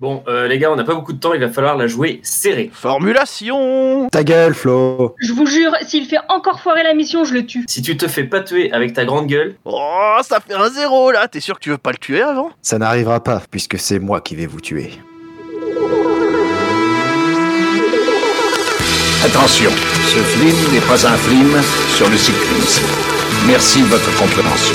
Bon, euh, les gars, on n'a pas beaucoup de temps, il va falloir la jouer serrée. Formulation Ta gueule, Flo Je vous jure, s'il fait encore foirer la mission, je le tue. Si tu te fais pas tuer avec ta grande gueule, Oh, ça fait un zéro là T'es sûr que tu veux pas le tuer avant? Ça n'arrivera pas, puisque c'est moi qui vais vous tuer. Attention, ce film n'est pas un film sur le cyclisme. Merci de votre compréhension.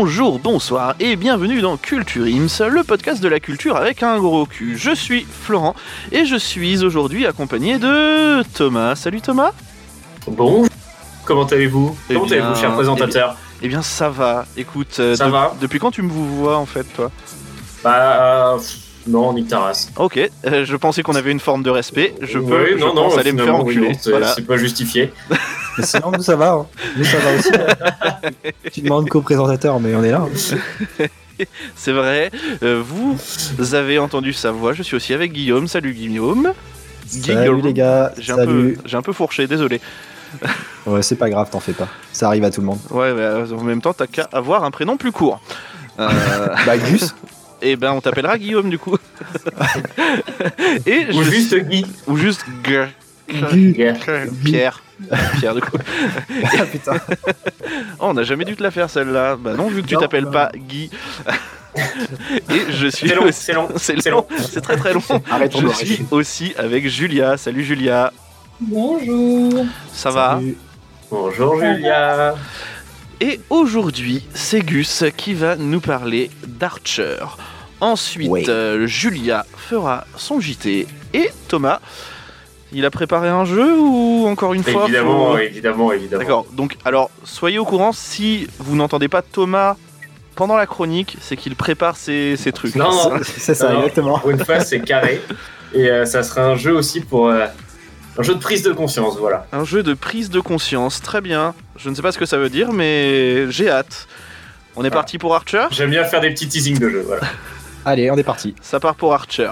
Bonjour, bonsoir et bienvenue dans Culture Ims, le podcast de la culture avec un gros cul. Je suis Florent et je suis aujourd'hui accompagné de Thomas. Salut Thomas bon, comment allez-vous Eh Comment allez-vous, cher présentateur Eh bien ça va, écoute, euh, Ça de- va depuis quand tu me vois en fait toi? Bah, euh, non, nique ta race. Ok, euh, je pensais qu'on avait une forme de respect, je peux, Oui, je non, non, pense aller me faire oui, non, voilà. c'est pas justifié. Mais sinon, nous ça va. hein. Nous ça va aussi. hein. tu demandes co-présentateur, mais on est là. hein. C'est vrai, Euh, vous avez entendu sa voix, je suis aussi avec Guillaume. Salut Guillaume. Salut les gars. J'ai un, peu, Salut. j'ai un peu fourché, désolé. Ouais, c'est pas grave, t'en fais pas. Ça arrive à tout le monde. Ouais, mais euh, en même temps, t'as qu'à avoir un prénom plus court. Euh, Bah, Gus et ben, on t'appellera Guillaume du coup. Et Ou je- juste Guy. ou juste G-. Yeah. Pierre. Pierre du coup. Ah putain. Oh, on n'a jamais dû te la faire celle-là. Bah non, vu que tu t'appelles pas Guy. Et je suis C'est long, aussi- c'est long. C'est c'est long, long. c'est très très long. Je suis aussi avec Julia. Salut Julia. Bonjour. Ça va. Bonjour Julia. Et aujourd'hui, c'est Gus qui va nous parler d'Archer. Ensuite, euh, Julia fera son JT. Et Thomas, il a préparé un jeu ou encore une fois Évidemment, faut- évidemment, évidemment. D'accord, donc alors soyez au courant, si vous n'entendez pas Thomas pendant la chronique, c'est qu'il prépare ses, ses trucs. Non, non, C'est ça, Alors, exactement. Pour une fois, c'est carré. Et euh, ça sera un jeu aussi pour. euh, un jeu de prise de conscience, voilà. Un jeu de prise de conscience, très bien. Je ne sais pas ce que ça veut dire, mais j'ai hâte. On est Ah. parti pour Archer? J'aime bien faire des petits teasings de jeu, voilà. Allez, on est parti. Ça part pour Archer.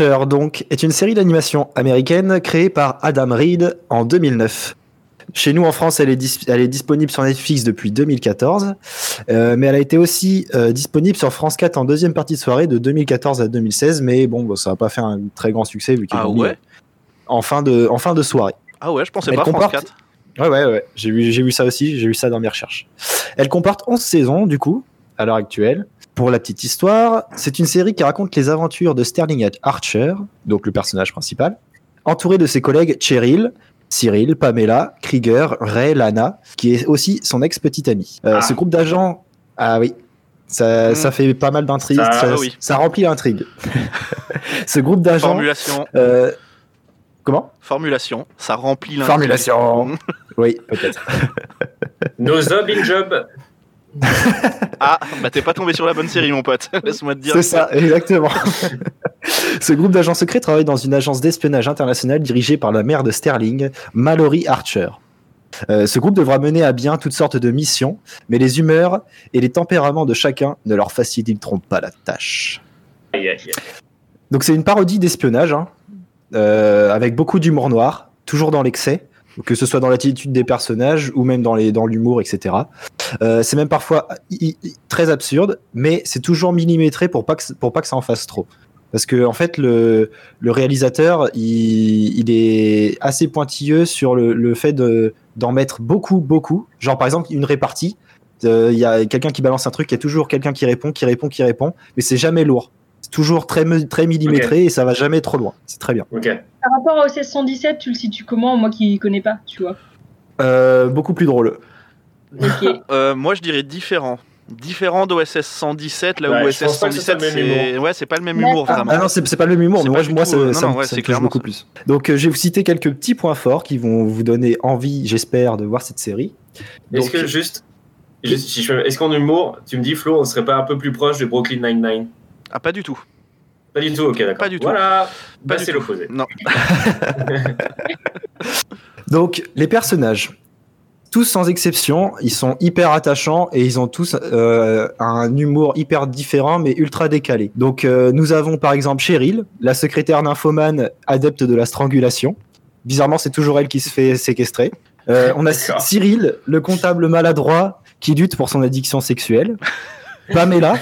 Donc, est une série d'animation américaine créée par Adam Reed en 2009. Chez nous en France, elle est, dis- elle est disponible sur Netflix depuis 2014, euh, mais elle a été aussi euh, disponible sur France 4 en deuxième partie de soirée de 2014 à 2016, mais bon, bah, ça n'a pas fait un très grand succès vu qu'ils Ah ouais? en fin de, en fin de soirée. Ah ouais, je pensais Elle pas France comporte- 4. Ouais, ouais, ouais. J'ai vu, j'ai vu ça aussi, j'ai vu ça dans mes recherches. Elle comporte 11 saisons, du coup, à l'heure actuelle. Pour la petite histoire, c'est une série qui raconte les aventures de Sterling Archer, donc le personnage principal, entouré de ses collègues Cheryl, Cyril, Pamela, Krieger, Ray, Lana, qui est aussi son ex-petite amie. Euh, Ah. Ce groupe d'agents, ah oui, ça, Mm. ça fait pas mal d'intrigues, Ça, ça, oui. ça remplit l'intrigue. Ce groupe d'agents... Formulation, euh, comment? Formulation, ça remplit l'intrigue. Formulation. Oui, peut-être. No job in job. Ah, bah t'es pas tombé sur la bonne série, mon pote. Laisse-moi te dire. C'est ça, exactement. Ce groupe d'agents secrets travaille dans une agence d'espionnage internationale dirigée par la mère de Sterling, Mallory Archer. Euh, ce groupe devra mener à bien toutes sortes de missions, mais les humeurs et les tempéraments de chacun ne leur faciliteront pas la tâche? Aïe, aïe, aïe. Donc c'est une parodie d'espionnage, hein, euh, avec beaucoup d'humour noir, toujours dans l'excès, que ce soit dans l'attitude des personnages ou même dans l'humour, etc. Euh, c'est même parfois très absurde, mais c'est toujours millimétré pour pas que pour pas que ça en fasse trop. Parce que en fait le, réalisateur il, est assez pointilleux sur le, fait de d'en mettre beaucoup beaucoup. Genre par exemple une répartie, euh, il y a quelqu'un qui balance un truc, il y a toujours quelqu'un qui répond, qui répond, qui répond, mais c'est jamais lourd. Toujours très, très millimétré et ça va jamais trop loin. C'est très bien. Par rapport à OSS 117, tu le situes comment Moi qui connais pas, tu vois. Euh, beaucoup plus drôle. Euh, moi, je dirais différent. Différent d'OSS 117, là Ouais, où OSS pense pas que ce soit 117, le même c'est ouais, c'est pas le même humour vraiment. Ah non, c'est pas le même humour, mais moi, moi tout, ça, non, ça, non, me- ouais, ça c'est me touche clairement beaucoup ça. plus. Donc, euh, je vais vous citer quelques petits points forts qui vont vous donner envie, j'espère, de voir cette série. Est-ce que juste, juste est-ce qu'en humour, tu me dis Flo, on serait pas un peu plus proche de Brooklyn Nine-Nine? Ah, pas du tout. Pas du tout, ok, d'accord. Pas du tout. Voilà, Pas bah, du c'est tout. l'opposé. Non. Donc, les personnages, tous sans exception, ils sont hyper attachants et ils ont tous euh, un humour hyper différent mais ultra décalé. Donc, euh, nous avons par exemple Cheryl, la secrétaire nymphomane adepte de la strangulation. Bizarrement, c'est toujours elle qui se fait séquestrer. Euh, on a. Cyril, le comptable maladroit qui lutte pour son addiction sexuelle. Pamela,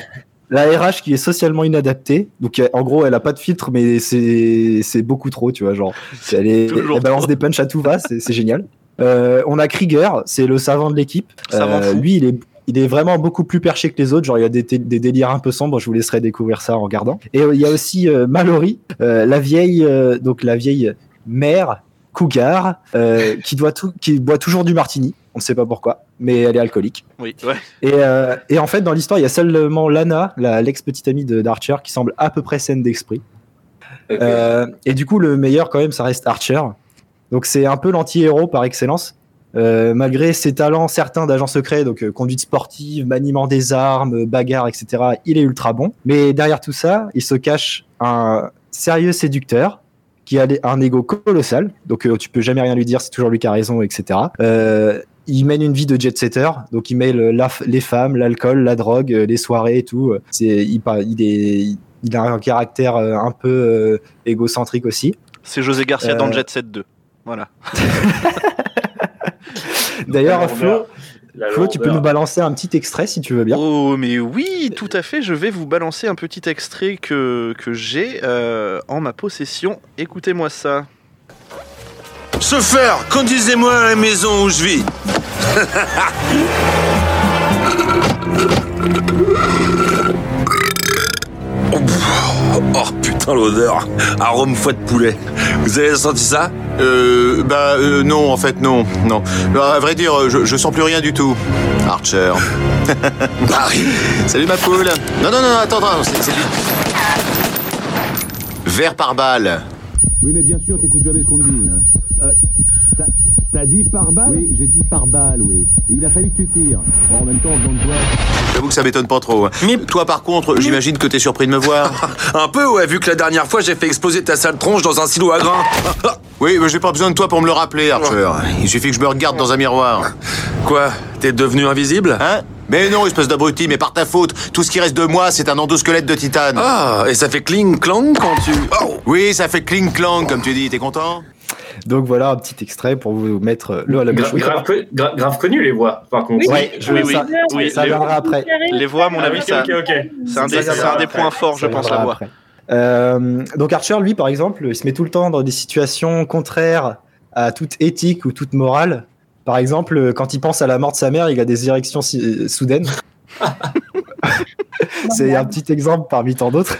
la RH qui est socialement inadaptée. Donc, euh, en gros, elle a pas de filtre, mais c'est c'est beaucoup trop, tu vois. Genre, elle, est, elle balance des punchs à tout va, c'est génial. Euh, on a Krieger, c'est le savant de l'équipe. Euh, lui, il est, il est vraiment beaucoup plus perché que les autres. Genre, il y a des, des délires un peu sombres. Je vous laisserai découvrir ça en regardant. Et euh, il y a aussi euh, Mallory, euh, la vieille, euh, donc la vieille mère cougar, euh, qui doit tout, qui boit toujours du martini. On ne sait pas pourquoi, mais elle est alcoolique. Oui, ouais. Et, euh, et en fait, dans l'histoire, il y a seulement Lana, la- l'ex-petite amie de d'Archer, qui semble à peu près saine d'esprit. Euh, et du coup, le meilleur, quand même, ça reste Archer. Donc, c'est un peu l'anti-héros par excellence. Euh, malgré ses talents certains d'agent secret, donc euh, conduite sportive, maniement des armes, bagarre, etc., il est ultra bon. Mais derrière tout ça, il se cache un sérieux séducteur qui a des- un ego colossal. Donc, euh, tu peux jamais rien lui dire, c'est toujours lui qui a raison, etc. Euh, il mène une vie de jet-setter, donc il mêle la les femmes, l'alcool, la drogue, euh, les soirées et tout. C'est, il, par- il, est, il a un caractère euh, un peu euh, égocentrique aussi. C'est José Garcia dans Jet Set 2. Voilà. D'ailleurs, Flo, Flo, tu peux nous balancer un petit extrait si tu veux bien. Oh, mais oui, tout à fait. Je vais vous balancer un petit extrait que, que j'ai euh, en ma possession. Écoutez-moi ça. Se faire, conduisez-moi à la maison où je vis. Oh, oh, putain l'odeur. Arôme foie de poulet. Vous avez senti ça Euh bah euh, non en fait non non. Bah, à vrai dire je, je sens plus rien du tout. Archer. Salut ma poule. Non non non attends attends c'est c'est du Vert par balle. Oui, mais bien sûr, t'écoutes jamais ce qu'on te dit. hein. Euh, t'as- T'as dit par balle Oui, j'ai dit par balle, oui. Il a fallu que tu tires. Bon, en même temps, je toi. J'avoue que ça m'étonne pas trop. hein. Toi, par contre, j'imagine que t'es surpris de me voir. Un peu, ouais, vu que la dernière fois, j'ai fait exploser ta sale tronche dans un silo à grains. Oui, mais j'ai pas besoin de toi pour me le rappeler, Archer. Il suffit que je me regarde dans un miroir. Quoi T'es devenu invisible? Hein? Mais non, espèce d'abruti, mais par ta faute. Tout ce qui reste de moi, c'est un endosquelette de titane. Ah, et ça fait cling clang quand tu... Oui, ça fait cling clang, comme tu dis. T'es content? Donc voilà un petit extrait pour vous mettre l'eau à la bouche. Gra- grave, co- gra- grave connu les voix, par contre. Oui. Ouais, je, Oui, oui, ça, oui, ça les- viendra après. Les voix, à mon Ah avis, oui, ça, ok, ok. c'est un, des, un points forts, je pense, la voix. après. Euh, donc Archer, lui, par exemple, il se met tout le temps dans des situations contraires à toute éthique ou toute morale. Par exemple, quand il pense à la mort de sa mère, il a des érections si- soudaines. C'est un petit exemple parmi tant d'autres.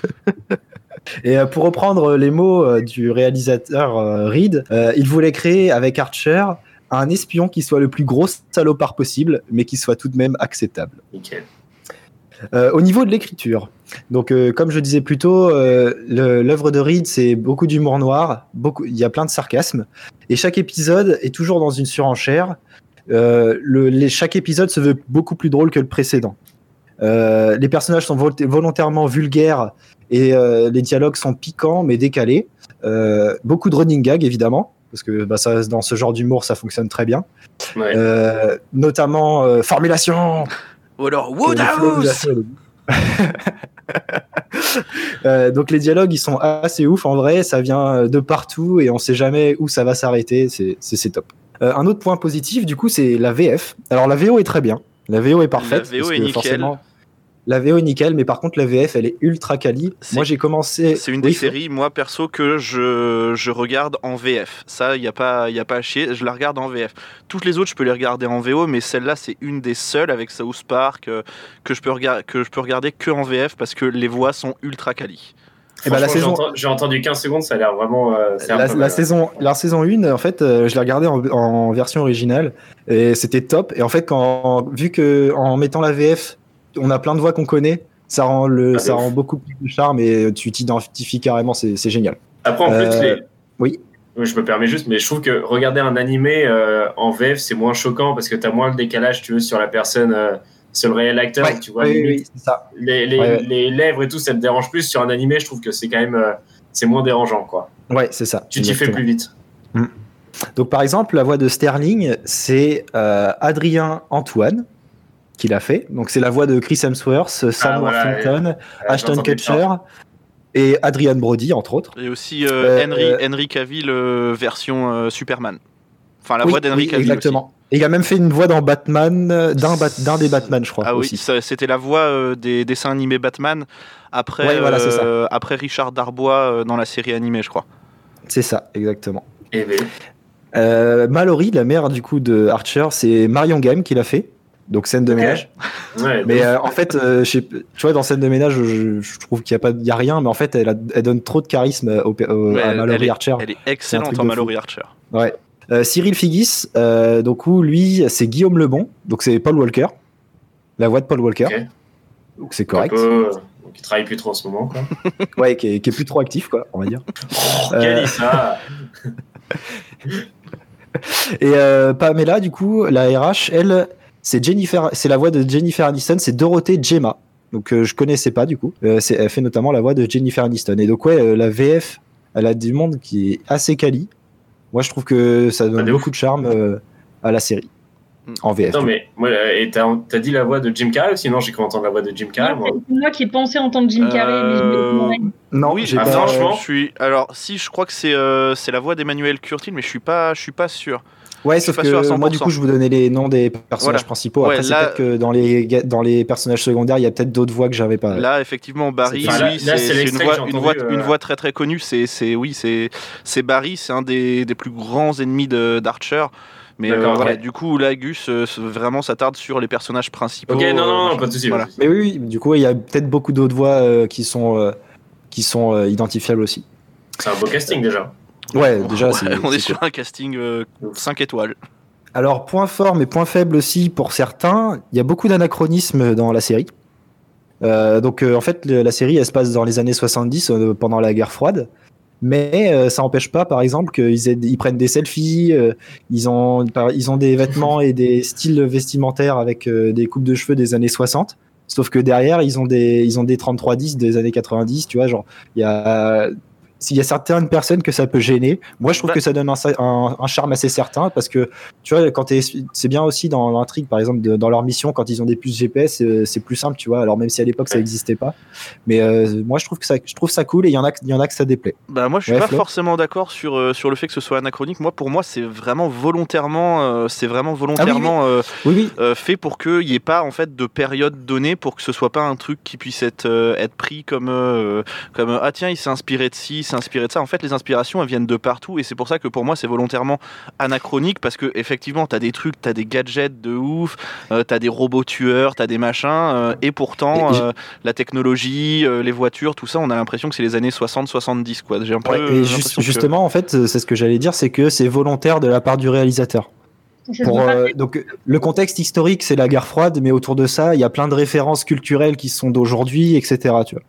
Et euh, pour reprendre les mots euh, du réalisateur euh, Reed, euh, il voulait créer avec Archer un espion qui soit le plus gros salopard possible, mais qui soit tout de même acceptable. Nickel. Euh, au niveau de l'écriture, donc euh, comme je disais plus tôt, euh, l'œuvre de Reed c'est beaucoup d'humour noir, beaucoup, il y a plein de sarcasme, et chaque épisode est toujours dans une surenchère. Euh, le, les- chaque épisode se veut beaucoup plus drôle que le précédent. Euh, les personnages sont vol- volontairement vulgaires et euh, les dialogues sont piquants mais décalés. Euh, beaucoup de running gag évidemment parce que bah, ça, dans ce genre d'humour ça fonctionne très bien. Ouais. Euh, notamment euh, formulation. Ou alors Woodhouse. Euh, donc les dialogues ils sont assez ouf en vrai, ça vient de partout et on sait jamais où ça va s'arrêter, c'est top. Un autre point positif du coup c'est la VF. Alors la VO est très bien, la VO est parfaite. La VO parce est que nickel. forcément, La VO est nickel, mais par contre la VF elle est ultra quali. Moi j'ai commencé. C'est une des Oui, séries, moi perso, que je, je regarde en VF. Ça, il n'y a, pas- y a pas à chier, je la regarde en VF. Toutes les autres, je peux les regarder en VO, mais celle-là, c'est une des seules avec South Park euh, que, je peux regarder, que je peux regarder que en VF parce que les voix sont ultra quali. Eh ben, la saison- j'ai entendu- J'ai entendu 15 secondes, ça a l'air vraiment. euh, La, peu la mal. saison, la saison 1, en fait, euh, je l'ai regardée en, en version originale et c'était top. Et en fait, quand, vu que en mettant la VF, on a plein de voix qu'on connaît, ça rend, le, Ah, ça ouf. rend beaucoup plus de charme et tu t'identifies carrément, c'est génial. Après, en plus, Euh, les... oui. Je me permets juste, mais je trouve que regarder un animé euh, en VF, c'est moins choquant parce que tu as moins le décalage, tu veux, sur la personne, euh, sur le réel acteur. Ouais, tu vois, oui, c'est ça. les, les, Ouais, ouais. les lèvres et tout, ça te dérange plus. Sur un animé, je trouve que c'est quand même. euh, c'est moins dérangeant, quoi. Ouais, c'est ça. Tu t'y fais plus vite. Donc, par exemple, la voix de Sterling, c'est Adrien Antoine qui l'a fait. Donc, c'est la voix de Chris Hemsworth, Sam Ah, Worthington, Euh, Ashton Kutcher et Adrian Brody, entre autres. Et aussi euh, Euh, Henry, euh, Henry Cavill euh, version euh, Superman. Enfin, la Oui, voix d'Henry oui, Cavill. Exactement. Et il a même fait une voix dans Batman, d'un Bat- des Batman, je crois. Ah oui, aussi. c'était la voix euh, des dessins animés Batman après, Ouais, voilà, c'est ça. euh, après Richard Darbois euh, dans la série animée, je crois. C'est ça, exactement. Et ben, Euh, Mallory, la mère du coup de Archer, c'est Marion Game qui l'a fait. Donc scène de ménage. ouais, Mais euh, en fait, euh, je sais- tu vois, dans scène de ménage, je, je trouve qu'il n'y a, pas- il y a rien, mais en fait, elle, a- elle donne trop de charisme au, au- Ouais, à elle- Mallory elle est- Archer. Elle est excellente en Mallory Archer. Ouais. Euh, Cyril Figgis, euh, donc où lui, c'est Guillaume Lebon, donc c'est Paul Walker, la voix de Paul Walker. Ok. Donc c'est un correct. peu, qui travaille plus trop en ce moment, quoi. Ouais, qui est, qui est plus trop actif, quoi, on va dire. Oh, Euh, ça Et euh, Pamela, du coup, la RH, elle, c'est Jennifer, c'est la voix de Jennifer Aniston, c'est Dorothée Gemma. Donc euh, je connaissais pas du coup. Euh, c'est- elle fait notamment la voix de Jennifer Aniston. Et donc ouais, euh, la VF, elle a du monde qui est assez quali. Moi, je trouve que ça Ah, donne beaucoup de charme euh, à la série Mm. en VF. Non, mais moi, et t'as t'as dit la voix de Jim Carrey aussi Non, j'ai cru entendre la voix de Jim Carrey. Moi. C'est moi qui ai pensé entendre Jim Carrey, mais je Euh, me Non, oui, j'ai ah, pas. franchement, Je suis. Alors, si, je crois que c'est euh, c'est la voix d'Emmanuel Curtil, mais je suis pas, je suis pas sûr. Ouais, je sauf que 100%. moi, du coup, je vous donnais les noms des personnages Voilà. principaux. Ouais, Après, c'est là- peut-être que dans les dans les personnages secondaires, il y a peut-être d'autres voix que j'avais pas. Là, effectivement, Barry, Enfin, c'est une voix, une voix, entendu, une euh. voix très très connue. C'est, c'est, oui, c'est, c'est Barry, c'est un des, des plus grands ennemis de, d'Archer. Mais euh, voilà, du coup, là, Gus euh, vraiment s'attarde sur les personnages principaux. Ok, non, non, euh, non, pas de soucis. Voilà. Mais oui, oui, du coup, il y a peut-être beaucoup d'autres voix euh, qui sont euh, qui sont euh, identifiables aussi. C'est un beau casting déjà. Ouais, déjà, Ouais, c'est. on est sur un casting euh, 5 étoiles. Alors, point fort, mais point faible aussi pour certains, il y a beaucoup d'anachronismes dans la série. Euh, donc, euh, en fait, le- la série, elle se passe dans les années 70, euh, pendant la guerre froide. Mais euh, ça n'empêche pas, par exemple, qu'ils ils prennent des selfies, euh, ils, ont, par- ils ont des vêtements et des styles vestimentaires avec euh, des coupes de cheveux des années 60. Sauf que derrière, ils ont des, ils ont des 3310 des années 90, tu vois, genre, il y a, s'il y a certaines personnes que ça peut gêner, moi je trouve Bah- que ça donne un, un- un charme assez certain parce que tu vois, quand t'es- c'est bien aussi dans l'intrigue, par exemple, de- dans leur mission, quand ils ont des puces GPS, euh, c'est plus simple, tu vois. Alors même si à l'époque ça n'existait pas, mais euh, moi je trouve que ça, je trouve ça cool et il y en a, il y en a que ça déplaît. Bah moi je suis Ouais, pas Flo? forcément d'accord sur euh, sur le fait que ce soit anachronique. Moi pour moi c'est vraiment volontairement euh, c'est vraiment volontairement Oui, oui. euh, fait pour qu'il n'y ait pas en fait de période donnée pour que ce soit pas un truc qui puisse être être pris comme comme ah tiens il s'est inspiré de ci, s'est inspiré de ça. En fait les inspirations elles viennent de partout et c'est pour ça que pour moi c'est volontairement anachronique parce que effectivement t'as des trucs, t'as des gadgets de ouf, euh, t'as des robots tueurs, t'as des machins euh, et pourtant euh, la technologie, euh, les voitures, tout ça on a l'impression que c'est les années 60-70 quoi. J'ai un peu Ouais, et que- justement, en fait, c'est ce que j'allais dire, c'est que c'est volontaire de la part du réalisateur. Pour, euh, donc le contexte historique, c'est la guerre froide, mais autour de ça, il y a plein de références culturelles qui sont d'aujourd'hui, etc. Tu vois.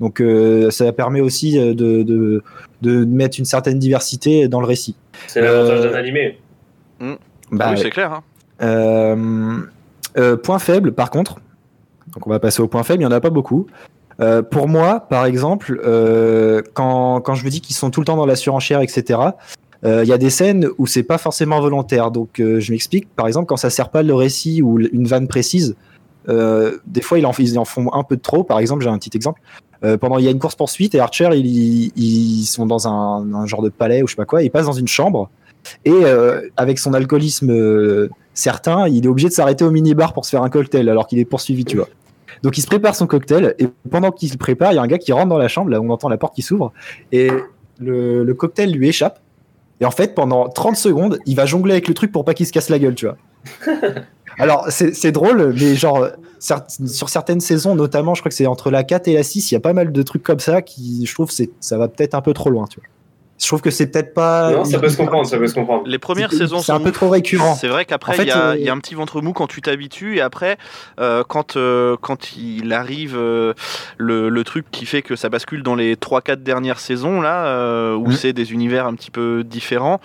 Donc euh, ça permet aussi euh, de, de, de mettre une certaine diversité dans le récit. C'est l'avantage Euh, d'un animé. Bah, oui, c'est clair. hein. Euh, euh, point faible, par contre, donc on va passer au point faible, il n'y en a pas beaucoup. Euh, pour moi, par exemple, euh, quand, quand je vous dis qu'ils sont tout le temps dans la surenchère, etc., euh, il y a des scènes où c'est pas forcément volontaire. Donc euh, je m'explique, par exemple, quand ça sert pas le récit ou une vanne précise, euh, des fois ils en, font un peu de trop. Par exemple, j'ai un petit exemple. Euh, pendant il y a une course poursuite et Archer ils, sont dans un, genre de palais ou je sais pas quoi, ils passent dans une chambre et euh, avec son alcoolisme euh, certain, il est obligé de s'arrêter au minibar pour se faire un cocktail alors qu'il est poursuivi, tu vois. Donc il se prépare son cocktail et pendant qu'il se prépare, il y a un gars qui rentre dans la chambre, là on entend la porte qui s'ouvre et le cocktail lui échappe. Et en fait, pendant 30 secondes, il va jongler avec le truc pour pas qu'il se casse la gueule, tu vois. Alors, c'est drôle, mais genre, sur certaines saisons, notamment, je crois que c'est entre la 4 et la 6, il y a pas mal de trucs comme ça qui, je trouve, ça va peut-être un peu trop loin, tu vois. Je trouve que c'est peut-être pas. Non, ça peut se comprendre, ça peut se comprendre. Les premières saisons C'est un peu trop récurrent. C'est vrai qu'après, En fait, il y, a- euh, il y a un petit ventre mou quand tu t'habitues, et après, euh, quand, euh, quand il arrive euh, le, le truc qui fait que ça bascule dans les 3-4 dernières saisons, là, euh, où Mhm. c'est des univers un petit peu différents,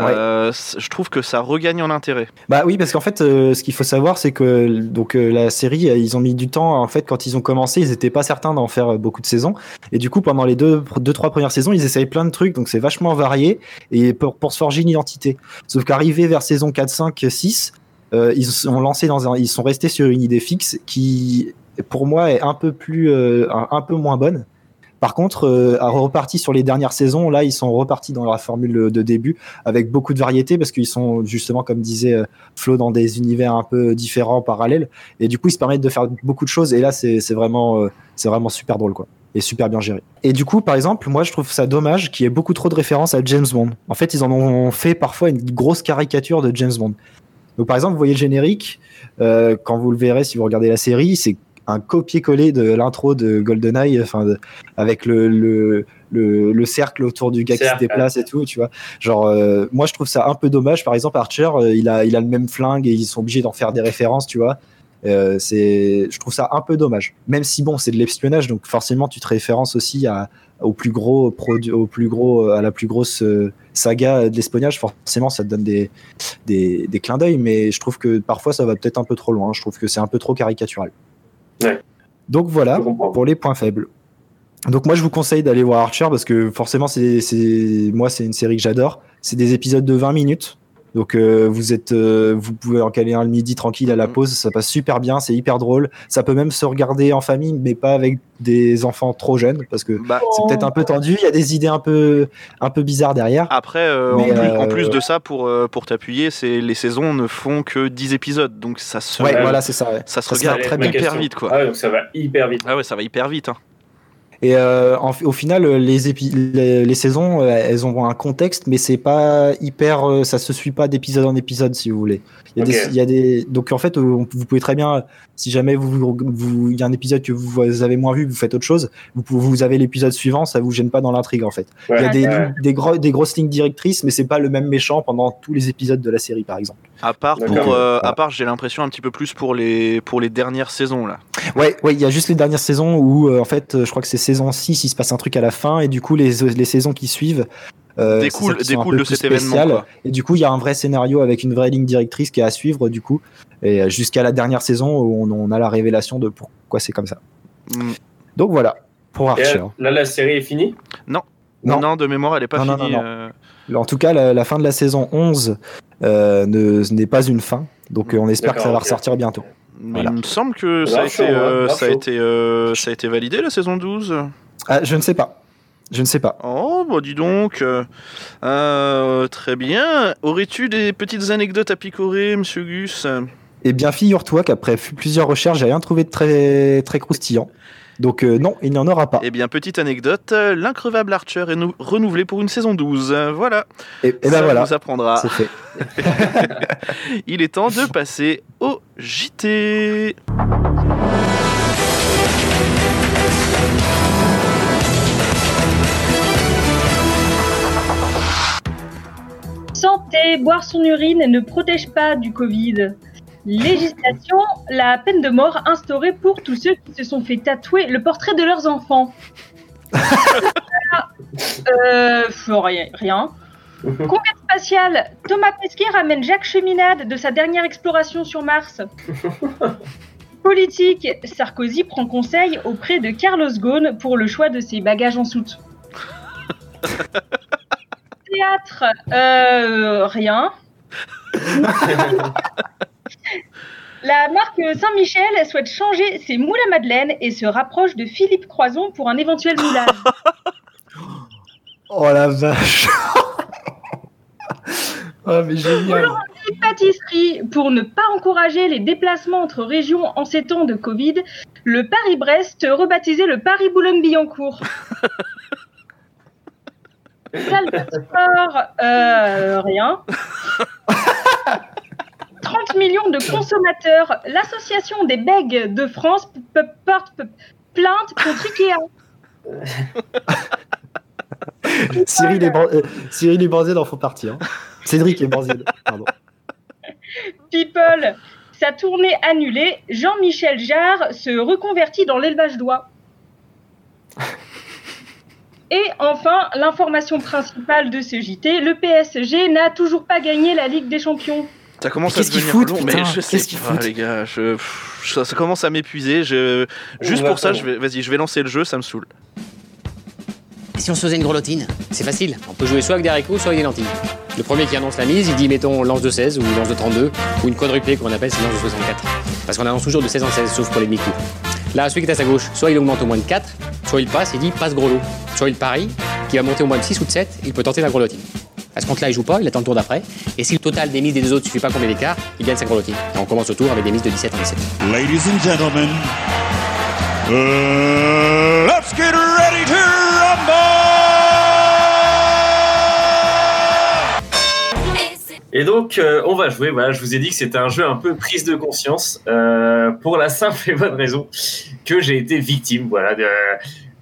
euh, je trouve que ça regagne en intérêt. Bah oui, parce qu'en fait, euh, ce qu'il faut savoir, c'est que donc euh, la série, ils ont mis du temps. En fait, quand ils ont commencé, ils n'étaient pas certains d'en faire beaucoup de saisons. Et du coup, pendant les deux, deux trois premières saisons, ils essayent plein de trucs. Donc c'est vachement varié et pour, pour se forger une identité. Sauf qu'arrivé vers saison 4, 5, 6, euh, ils sont lancés dans un, ils sont restés sur une idée fixe qui, pour moi, est un peu plus, un, un peu moins bonne. Par contre, euh, à reparti sur les dernières saisons, là, ils sont repartis dans la formule de début avec beaucoup de variété parce qu'ils sont justement, comme disait euh, Flo, dans des univers un peu différents, parallèles. Et du coup, ils se permettent de faire beaucoup de choses. Et là, c'est c'est vraiment, euh, c'est vraiment super drôle, quoi. Et super bien géré. Et du coup, par exemple, moi, je trouve ça dommage qu'il y ait beaucoup trop de références à James Bond. En fait, ils en ont fait parfois une grosse caricature de James Bond. Donc, par exemple, vous voyez le générique, euh, quand vous le verrez, si vous regardez la série, c'est un copier-coller de l'intro de GoldenEye, enfin, avec le, le, le, le cercle autour du gars qui se déplace et tout, tu vois. Genre, euh, moi, je trouve ça un peu dommage. Par exemple, Archer, euh, il a, il a le même flingue et ils sont obligés d'en faire des références, tu vois. Euh, c'est, je trouve ça un peu dommage. Même si bon, c'est de l'espionnage, donc forcément, tu te références aussi à, au plus gros produit, au plus gros, à la plus grosse saga de l'espionnage. Forcément, ça te donne des, des, des clins d'œil, mais je trouve que parfois, ça va peut-être un peu trop loin. Je trouve que c'est un peu trop caricatural. Ouais. Donc voilà pour les points faibles. Donc moi je vous conseille d'aller voir Archer parce que forcément c'est c'est moi c'est une série que j'adore. C'est des épisodes de 20 minutes. Donc euh, vous êtes euh, vous pouvez en caler un le midi tranquille à la Mhm. pause, ça passe super bien, c'est hyper drôle. Ça peut même se regarder en famille mais pas avec des enfants trop jeunes parce que Bah, c'est peut-être un peu tendu, il y a des idées un peu un peu bizarres derrière. Après, euh, Mais, en, plus, euh, en plus de ça, pour, euh, pour t'appuyer, c'est les saisons ne font que 10 épisodes, donc ça se, ouais, ouais. voilà, c'est ça. ouais. ça se Ça regarde très très bien. hyper vite. Quoi. Ah ouais, donc ça va hyper vite. Ah ouais, ça va hyper vite. hein. Et euh, en- au final, les, épi- les, les saisons, euh, elles ont un contexte, mais c'est pas hyper, euh, ça se suit pas d'épisode en épisode, si vous voulez. Il y a des, il y a des, donc en fait, on- vous pouvez très bien, si jamais vous, vous, il y a un épisode que vous avez moins vu, vous faites autre chose, vous, pouvez- vous avez l'épisode suivant, ça vous gêne pas dans l'intrigue en fait. Ouais, il y a des, ouais. des, gros, des grosses lignes directrices, mais c'est pas le même méchant pendant tous les épisodes de la série, par exemple. À part, pour, euh, Voilà. à part j'ai l'impression un petit peu plus pour les, pour les dernières saisons. là. Ouais, ouais, il y a juste les dernières saisons où, euh, en fait, je crois que c'est saison 6, il se passe un truc à la fin, et du coup, les, les saisons qui suivent. euh, c'est Découle- de cet événement, quoi. Et du coup, il y a un vrai scénario avec une vraie ligne directrice qui est à suivre, du coup, et jusqu'à la dernière saison où on, on a la révélation de pourquoi c'est comme ça. Mm. Donc voilà, pour Archer. là, là, la série est finie? Non. Non. Non. de mémoire, elle est pas Non, finie. non, non. euh, En tout cas, la, la fin de la saison 11 euh, ne- ce n'est pas une fin, donc euh, on espère que ça va ressortir bientôt. Mais Voilà. il me semble que ça a, été, euh, ça, a été, euh, ça a été validé la saison 12. Ah, je ne sais pas. Je ne sais pas. Oh, bah dis donc. euh, très bien. Aurais-tu des petites anecdotes à picorer, monsieur Gus? Eh bien, figure-toi qu'après plusieurs recherches, j'ai rien trouvé de très, très croustillant. Donc euh, non, il n'y en aura pas. Eh bien, petite anecdote, euh, l'increvable Archer est nou- renouvelé pour une saison 12. Euh, Voilà, Et, et ben ça voilà, vous apprendra. c'est fait. Il est temps de passer au JT. Santé, boire son urine ne protège pas du Covid. Législation, la peine de mort instaurée pour tous ceux qui se sont fait tatouer le portrait de leurs enfants. euh, rien. Conquête spatiale, Thomas Pesquet ramène Jacques Cheminade de sa dernière exploration sur Mars. Politique, Sarkozy prend conseil auprès de Carlos Ghosn pour le choix de ses bagages en soute. Théâtre, euh, rien. La marque Saint-Michel elle souhaite changer ses moules à madeleine et se rapproche de Philippe Croison pour un éventuel moulage. Oh la vache Ah, mais génial. Une pâtisserie pour ne pas encourager les déplacements entre régions en ces temps de Covid. Le Paris-Brest rebaptisé le Paris-Boulogne-Billancourt. Salle de sport, euh, rien. 30 millions de consommateurs. L'association des bègues de France porte plainte contre Ikea. Cyril et, Ban- euh, Cyril et Banzel en font partie. hein. Cédric et Banzel. Pardon. People, sa tournée annulée, Jean-Michel Jarre se reconvertit dans l'élevage d'oies. Et enfin, l'information principale de ce JT, le PSG n'a toujours pas gagné la Ligue des Champions. Ça commence Mais à devenir foutent, long, mais je sais pas, foutent les gars. Je... pff, Ça, ça commence à m'épuiser. Je... Juste pour ça, je vais... vas-y, je vais lancer le jeu, ça me saoule. Et si on se faisait une grelottine C'est facile. On peut jouer soit avec des haricots, soit avec des lentilles. Le premier qui annonce la mise, il dit mettons lance de 16 ou lance de 32 ou une quadruplée qu'on appelle c'est lance de 64. Parce qu'on annonce toujours de 16 en 16 sauf pour les demi-coups. Là, celui qui est à sa gauche, soit il augmente au moins de 4, soit il passe, il dit passe gros lot. Soit il parie, qui va monter au moins de 6 ou de 7, il peut tenter la grelottine. À ce compte-là, il joue pas, il attend le tour d'après. Et si le total des mises des deux autres suffit pas combien d'écart, il gagne sa grelottine. Et on commence au tour avec des mises de 17 en 17. Ladies and gentlemen, uh, let's get ready to rumble! Et donc, euh, on va jouer. Voilà, je vous ai dit que c'était un jeu un peu prise de conscience euh, pour la simple et bonne raison que j'ai été victime, voilà, de,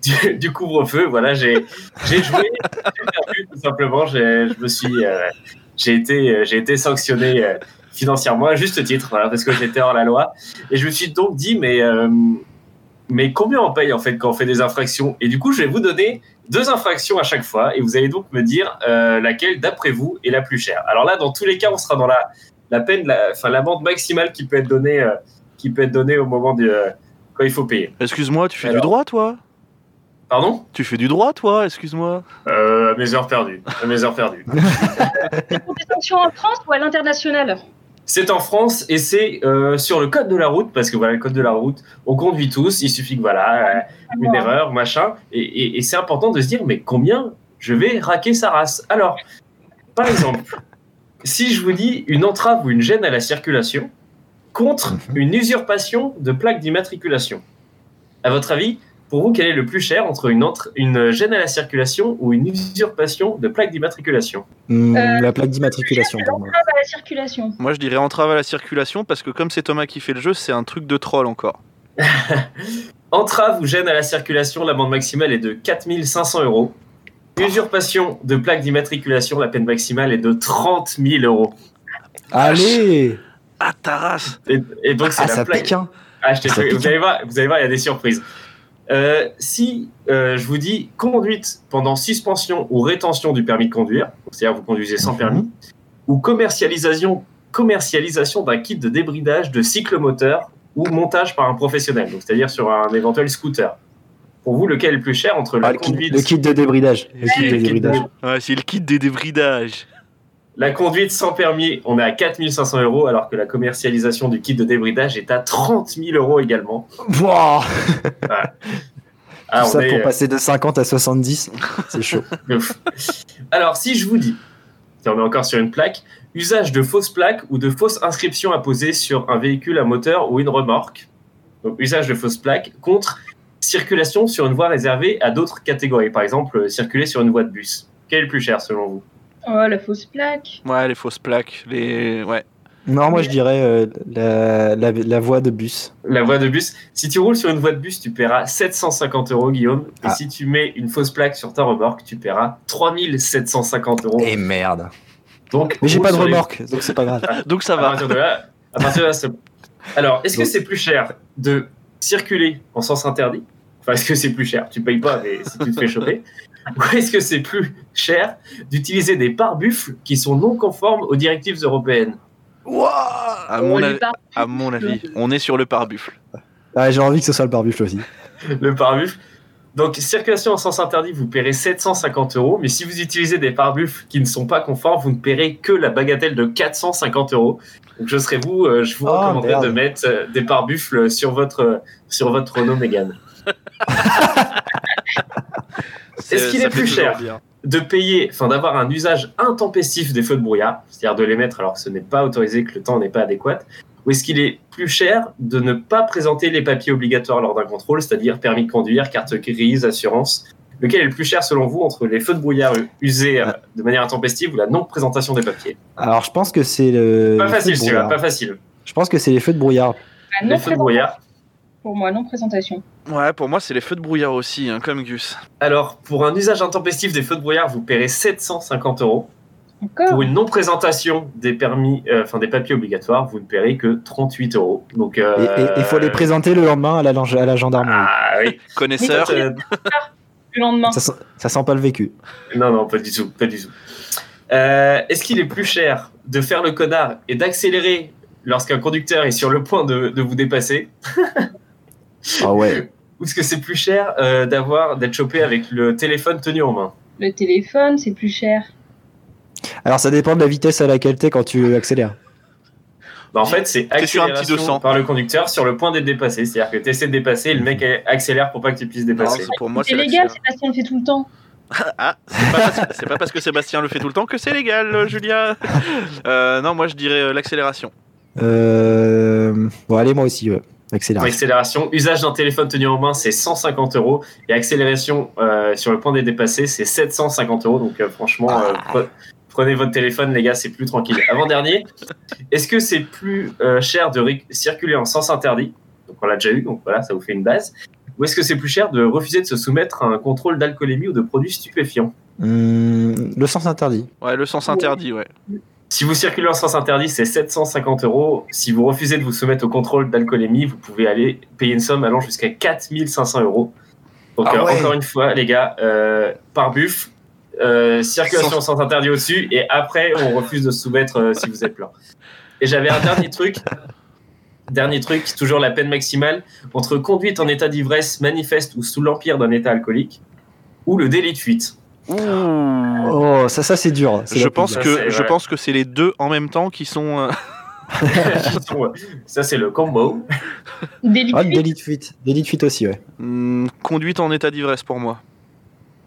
du, du couvre-feu. Voilà, j'ai joué, j'ai perdu tout simplement. J'ai- Je me suis, euh, j'ai été, euh, j'ai été sanctionné euh, financièrement à juste titre, voilà, parce que j'étais hors la loi. Et je me suis donc dit, mais euh, mais combien on paye en fait quand on fait des infractions? Et du coup, je vais vous donner deux infractions à chaque fois et vous allez donc me dire laquelle, d'après vous, est la plus chère. Alors là, dans tous les cas, on sera dans la, la peine, la, enfin l'amende maximale qui peut être donnée, qui peut être donnée au moment de euh, quand il faut payer. Excuse-moi, tu fais Alors. du droit, toi? Pardon Tu fais du droit, toi Excuse-moi. euh, Mes heures perdues. À Mes heures perdues. Pour des sanctions en France ou à l'international C'est en France et c'est euh, sur le code de la route parce que voilà, le code de la route, on conduit tous. Il suffit que voilà, euh, une erreur, machin. Et, et- et c'est important de se dire, mais combien je vais raquer sa race? Alors, par exemple, si je vous dis une entrave ou une gêne à la circulation contre une usurpation de plaque d'immatriculation, à votre avis, pour vous, quel est le plus cher entre une, entre- une gêne à la circulation ou une usurpation de plaque d'immatriculation? Hmm, Euh, la plaque d'immatriculation pour moi. L'entrave à la circulation. Moi, je dirais entrave à la circulation parce que comme c'est Thomas qui fait le jeu, c'est un truc de troll encore. Entrave ou gêne à la circulation, l'amende maximale est de 4500 euros. Usurpation de plaque d'immatriculation, la peine maximale est de 30 000 euros. Allez Ah, ta race Et, et donc, c'est Ah, la ça plaque. pique, hein Ah, je Ça pique. voir, vous allez voir, il y a des surprises. Euh, si euh, je vous dis conduite pendant suspension ou rétention du permis de conduire, c'est-à-dire vous conduisez sans Mhm. permis, ou commercialisation, commercialisation d'un kit de débridage de cyclomoteur ou montage par un professionnel, donc c'est-à-dire sur un éventuel scooter. Pour vous, lequel est le plus cher entre la Ah, le, kit, conduite le kit de débridage. Le kit de le kit de- débridage. Ouais, c'est le kit des débridages. La conduite sans permis, on est à 4500 euros, alors que la commercialisation du kit de débridage est à 30 000 euros également. Wouah Ah, Tout on ça est, pour euh, passer de 50 à 70. C'est chaud. Alors, si je vous dis, si on est encore sur une plaque, usage de fausses plaques ou de fausses inscriptions apposées sur un véhicule à moteur ou une remorque, donc usage de fausses plaques, contre circulation sur une voie réservée à d'autres catégories, par exemple, euh, circuler sur une voie de bus. Quel est le plus cher selon vous? Oh, la fausse plaque. Ouais, les fausses plaques, les... Ouais. Non, moi je dirais euh, la, la, la voie de bus. La voie de bus. Si tu roules sur une voie de bus, tu paieras 750 euros, Guillaume. Et Ah. si tu mets une fausse plaque sur ta remorque, tu paieras 3750 euros. Et merde. Donc, Mais j'ai pas de les- remorque, donc c'est pas grave. Donc ça À va. partir de là, à partir de là, c'est- Alors, est-ce que c'est plus cher de circuler en sens interdit? Enfin, est-ce que c'est plus cher? Tu payes pas, mais si tu te fais choper. Ou est-ce que c'est plus cher d'utiliser des pare-buffles qui sont non conformes aux directives européennes À mon, les avis, bar- à mon avis, on est sur le pare-buffle. Ah, j'ai envie que ce soit le barbufle aussi. Le pare-buffle. Donc, circulation en sens interdit, vous paierez 750 euros. Mais si vous utilisez des pare-buffles qui ne sont pas conformes, vous ne paierez que la bagatelle de 450 euros. Donc, je serai vous, euh, je vous Oh, recommanderais merde. de mettre euh, des pare-buffles sur votre, sur votre Renault Mégane. C'est- Est-ce qu'il est plus cher bien. de payer, enfin d'avoir un usage intempestif des feux de brouillard, c'est-à-dire de les mettre alors que ce n'est pas autorisé, que le temps n'est pas adéquat, ou est-ce qu'il est plus cher de ne pas présenter les papiers obligatoires lors d'un contrôle, c'est-à-dire permis de conduire, carte grise, assurance? Lequel est le plus cher selon vous entre les feux de brouillard usés euh, de manière intempestive ou la non-présentation des papiers? Alors, je pense que c'est le. Pas facile, de celui-là, pas facile. Je pense que c'est les feux de brouillard. Ah, non Les feux de brouillard. Pour moi, non présentation. Ouais, pour moi, c'est les feux de brouillard aussi, hein, comme Gus. Alors, pour un usage intempestif des feux de brouillard, vous paierez 750 euros. Encore Pour une non-présentation des permis, euh, enfin des papiers obligatoires, vous ne paierez que 38 euros. Donc, Et euh, il faut les présenter le lendemain à la, lang- à la gendarmerie. Ah oui. Connaisseur. Mais- Euh, Le lendemain. Ça, sent- ça sent pas le vécu. non, non, pas du tout, pas du tout. Euh, Est-ce qu'il est plus cher de faire le connard et d'accélérer lorsqu'un conducteur est sur le point de, de vous dépasser, Ah ouais. ou est-ce que c'est plus cher euh, d'avoir d'être chopé avec le téléphone tenu en main Le téléphone, c'est plus cher. Alors, ça dépend de la vitesse à laquelle t'es quand tu accélères. Bah, en fait, c'est un petit accélération 200. par le conducteur sur le point d'être dépassé. C'est-à-dire que tu essaies de dépasser et le mec accélère pour pas que tu puisses dépasser. c'est- pour moi, C'est c'est légal, Sébastien le fait tout le temps. Ah, c'est pas, parce que- c'est pas parce que Sébastien le fait tout le temps que c'est légal, euh, Julia. Euh, non, moi je dirais l'accélération. Euh... Bon, allez, moi aussi, ouais. Accélération. Accélération, usage d'un téléphone tenu en main, c'est 150 euros. Et accélération euh, sur le point d'être dépassé, c'est 750 euros. Donc euh, franchement, euh, pre- prenez votre téléphone, les gars, c'est plus tranquille. Avant-dernier, est-ce que c'est plus euh, cher de circuler en sens interdit? Donc on l'a déjà eu, donc voilà, ça vous fait une base. Ou est-ce que c'est plus cher de refuser de se soumettre à un contrôle d'alcoolémie ou de produits stupéfiants? Hum, le sens interdit. Ouais, le sens interdit, ouais. Si vous circulez en sens interdit, c'est 750 euros. Si vous refusez de vous soumettre au contrôle d'alcoolémie, vous pouvez aller payer une somme allant jusqu'à 4500 euros. Donc, Ah euh, ouais. encore une fois, les gars, euh, par buff, euh, circulation en sens interdit au-dessus, et après, on refuse de se soumettre si vous êtes plein. Et j'avais un dernier truc. Dernier truc, toujours la peine maximale, entre conduite en état d'ivresse manifeste ou sous l'empire d'un état alcoolique, ou le délit de fuite. Oh, ça, ça c'est dur. C'est Je pense Ça, que c'est je pense que c'est les deux en même temps qui sont. euh, Ça, c'est le combo. Délit Ah, fuite. délit de fuite. Délit de fuite aussi, ouais. hum, conduite en état d'ivresse pour moi.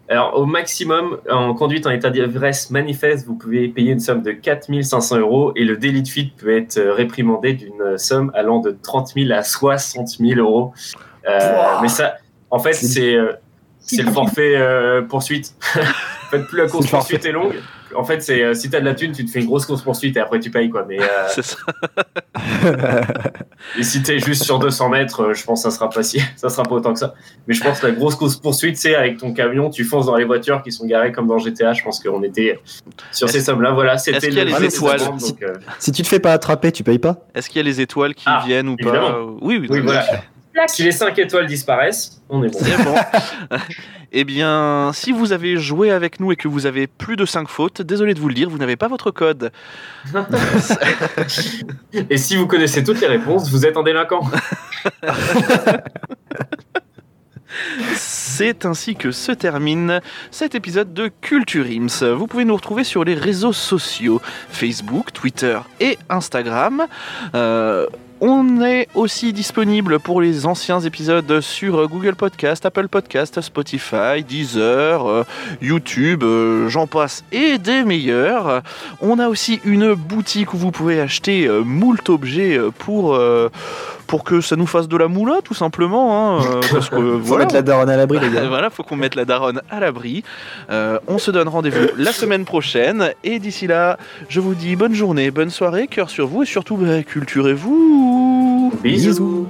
Alors, au maximum, en conduite en état d'ivresse manifeste, vous pouvez payer une somme de 4500 euros et le délit de fuite peut être euh, réprimandé d'une somme allant de 30 000 à 60 000 euros. Euh, mais ça, en fait, C'est- c'est le forfait euh, poursuite. en fait, plus la course poursuite est longue, en fait, c'est euh, si t'as de la thune, tu te fais une grosse course poursuite et après tu payes quoi. Mais euh, C'est ça. et si t'es juste sur 200 mètres, euh, je pense que ça sera pas si, ça sera pas autant que ça. Mais je pense que la grosse course poursuite, c'est avec ton camion, tu fonces dans les voitures qui sont garées comme dans GTA. Je pense qu'on était sur ces sommes-là. Voilà, est-ce c'était qu'il y a le les le étoiles donc, euh, si tu te fais pas attraper, tu payes pas Est-ce qu'il y a les étoiles qui Ah, viennent ou pas. Oui, oui, Oui, voilà. Plaque. Si les 5 étoiles disparaissent, on est bon. C'est bon. eh bien, si vous avez joué avec nous et que vous avez plus de 5 fautes, désolé de vous le dire, vous n'avez pas votre code. Et si vous connaissez toutes les réponses, vous êtes un délinquant. C'est ainsi que se termine cet épisode de Culture Ims. Vous pouvez nous retrouver sur les réseaux sociaux Facebook, Twitter et Instagram. Euh, on est aussi disponible pour les anciens épisodes sur Google Podcast, Apple Podcast, Spotify, Deezer, euh, YouTube, euh, j'en passe et des meilleurs. On a aussi une boutique où vous pouvez acheter euh, moult objets euh, pour, euh, pour que ça nous fasse de la moula, tout simplement. hein, euh, parce que, Faut voilà, mettre la daronne à l'abri, les gars. voilà, faut qu'on mette la daronne à l'abri. Euh, on se donne rendez-vous la semaine prochaine. Et d'ici là, je vous dis bonne journée, bonne soirée, cœur sur vous et surtout, bah, culturez-vous. Bisous.